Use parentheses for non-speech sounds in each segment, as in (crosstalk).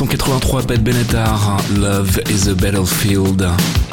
1983, Pat Benatar, Love is a Battlefield.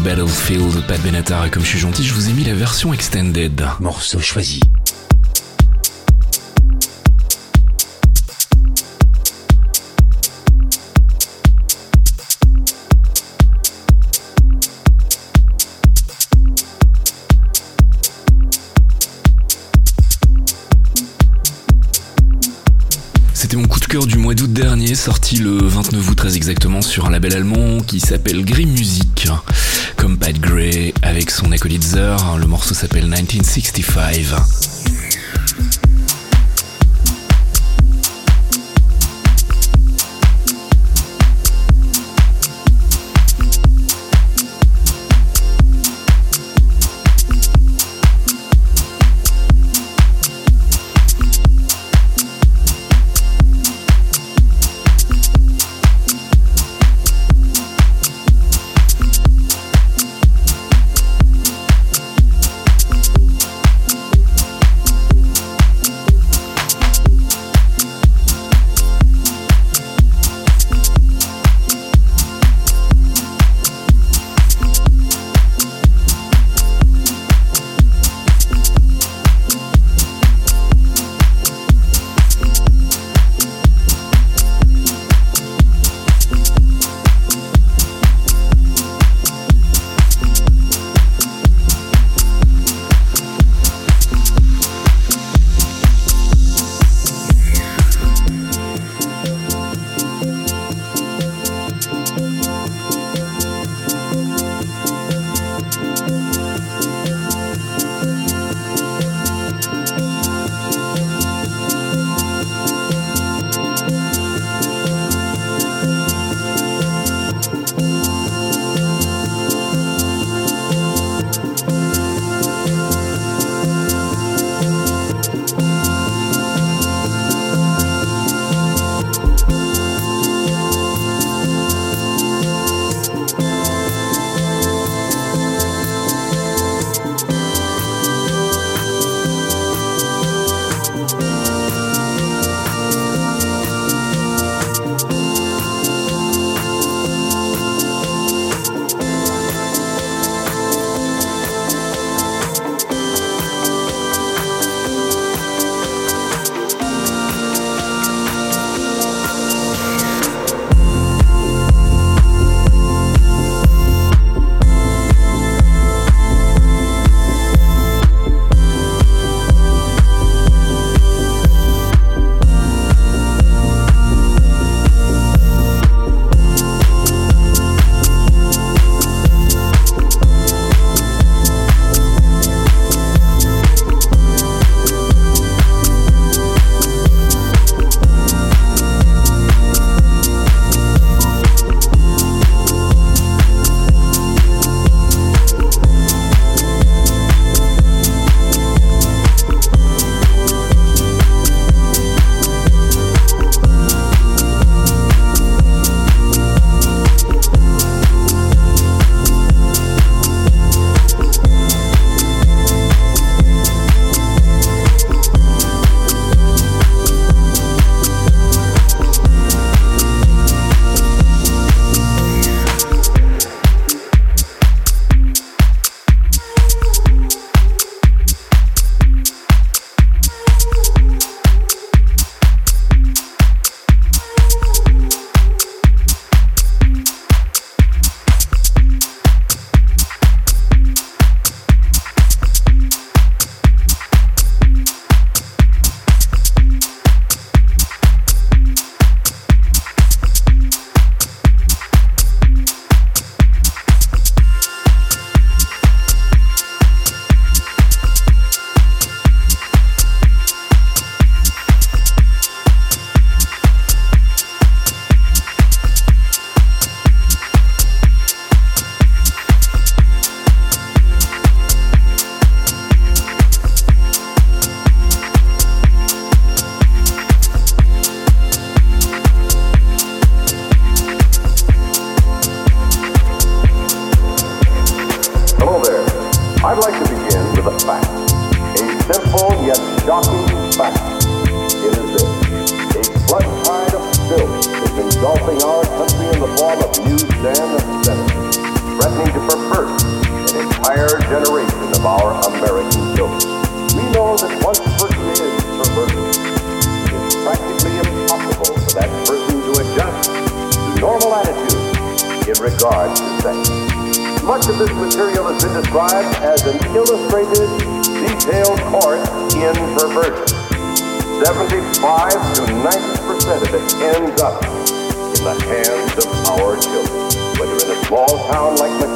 The Battlefield, Pat Benatar, et comme je suis gentil, je vous ai mis la version extended. Morceau choisi. C'était mon coup de cœur du mois d'août dernier, sorti le 29 août très exactement sur un label allemand qui s'appelle Grey Music. Comme Pat Gray avec son acolyte Zer, le morceau s'appelle 1965.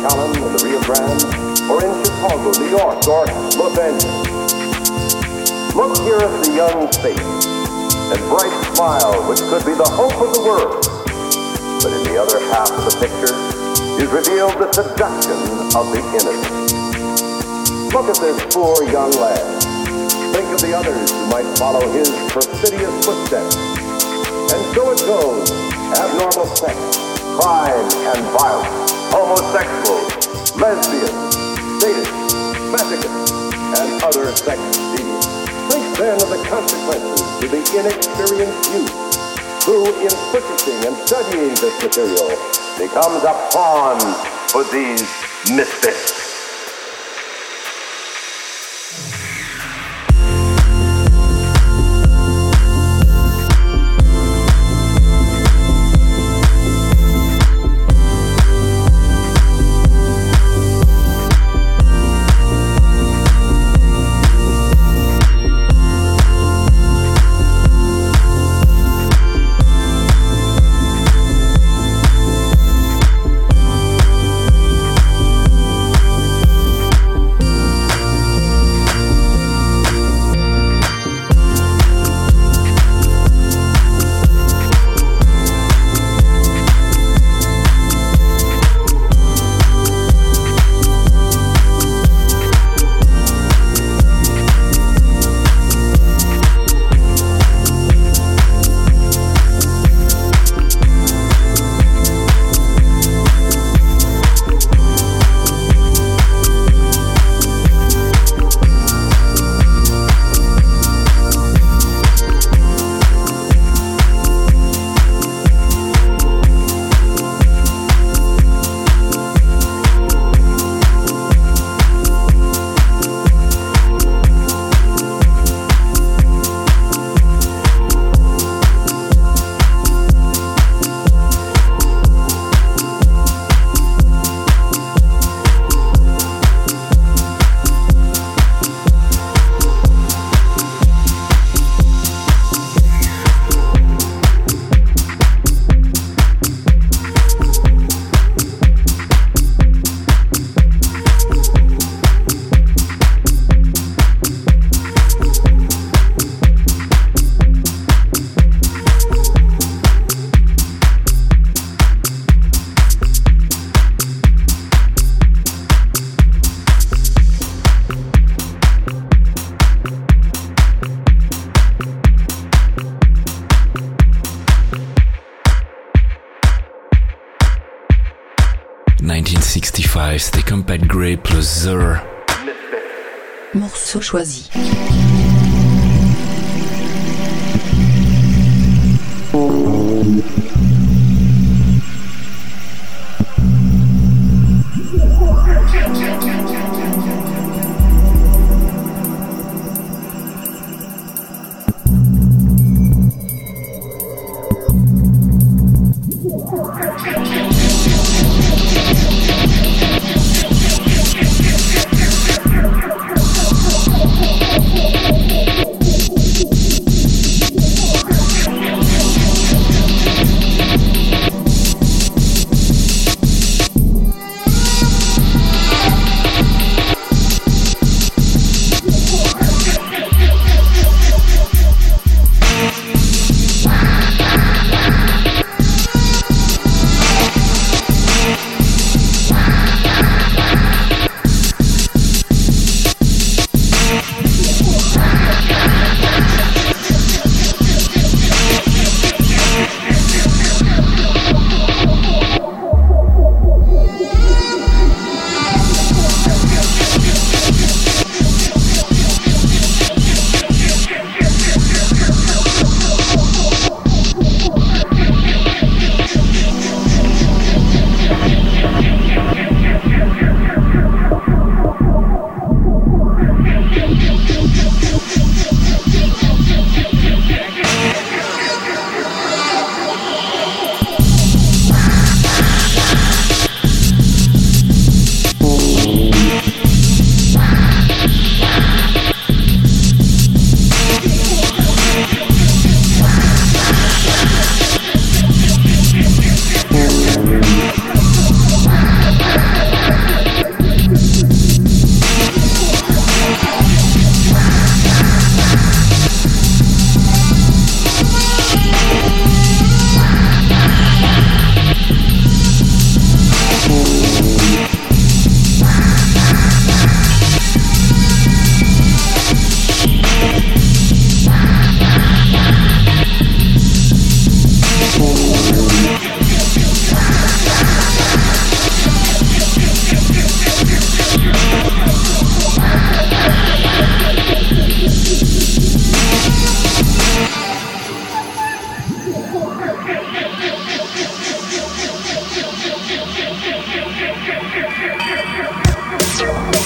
Like in the Rio Grande, or in Chicago, New York, or Los Angeles. Look here at the young face and bright smile, which could be the hope of the world. But in the other half of the picture is revealed the seduction of the innocent. Look at this poor young lad. Think of the others who might follow his perfidious footsteps. And so it goes. Abnormal sex, crime and violence, homosexuals, lesbians, sadists, masochists, and other sex deviants. Think then of the consequences to the inexperienced youth who, in purchasing and studying this material, becomes a pawn for these misfits. 1965, c'était Compact Grey plus Zur. Morceau choisi.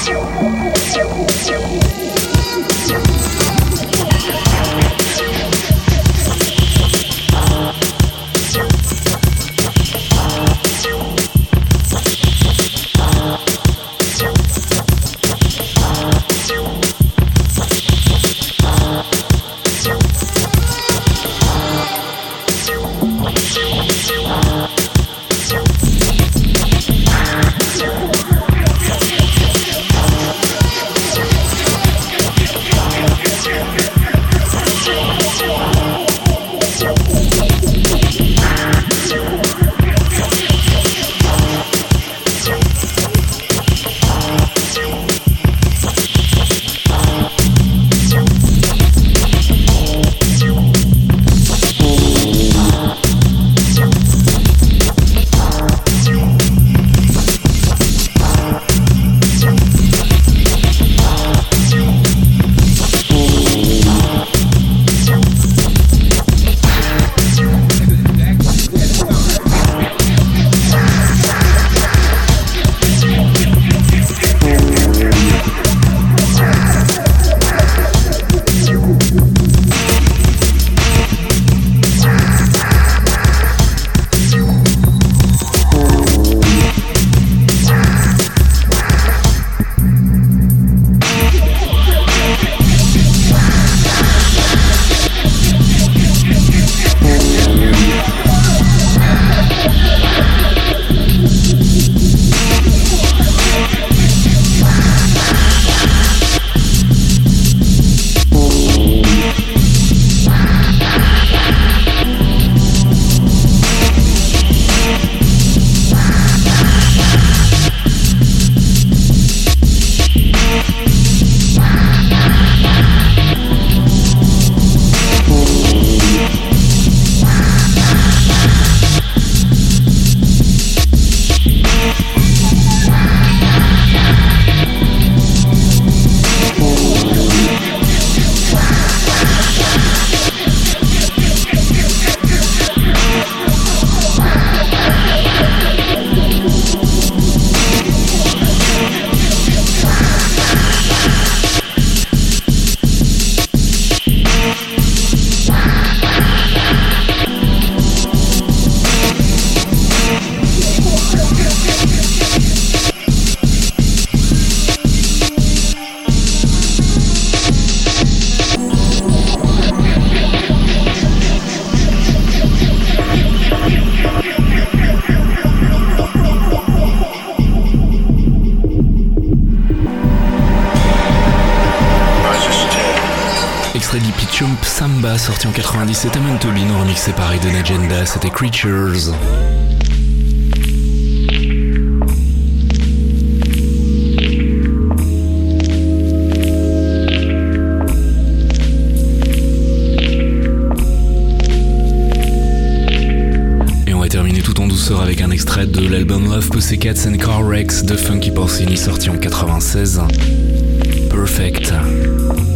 Música sorti en 97 à Mentolino, remixé par Eden Agenda, c'était Creatures. Et on va terminer tout en douceur avec un extrait de l'album Love Pussycats and Car Wrecks de Funky Porcini sorti en 96. Perfect. Perfect.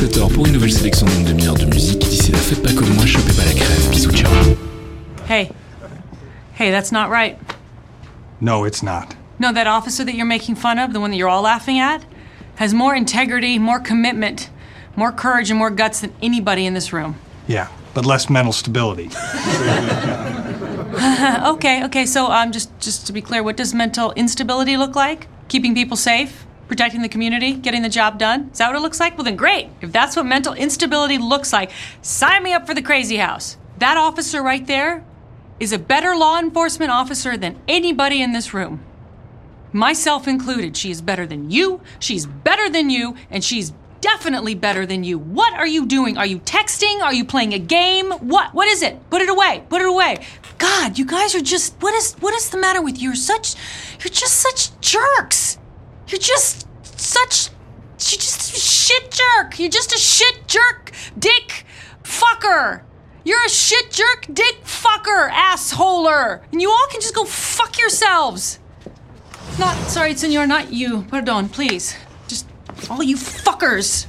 17h pour une nouvelle sélection d'une demi-heure de musique. D'ici là, pas comme moi, chopez pas la crève. Bisous, ciao. Hey. Hey, that's not right. No, it's not. No, that officer that you're making fun of, the one that you're all laughing at, has more integrity, more commitment, more courage, and more guts than anybody in this room. Yeah, but less mental stability. (laughs) okay, okay. So, um, just just to be clear, what does mental instability look like? Keeping people safe? Protecting the community, getting the job done? Is that what it looks like? Well, then great. If that's what mental instability looks like, sign me up for the crazy house. That officer right there is a better law enforcement officer than anybody in this room. Myself included. She is better than you, she's better than you, and she's definitely better than you. What are you doing? Are you texting? Are you playing a game? What? What is it? Put it away. Put it away. God, you guys are just what is what is the matter with you? You're such you're just such jerks. You're just such you're just a shit jerk. You're just a shit jerk, dick fucker. You're a shit jerk, dick fucker, assholer. And you all can just go fuck yourselves. Not sorry, senor, not you. Pardon, please. Just all you fuckers.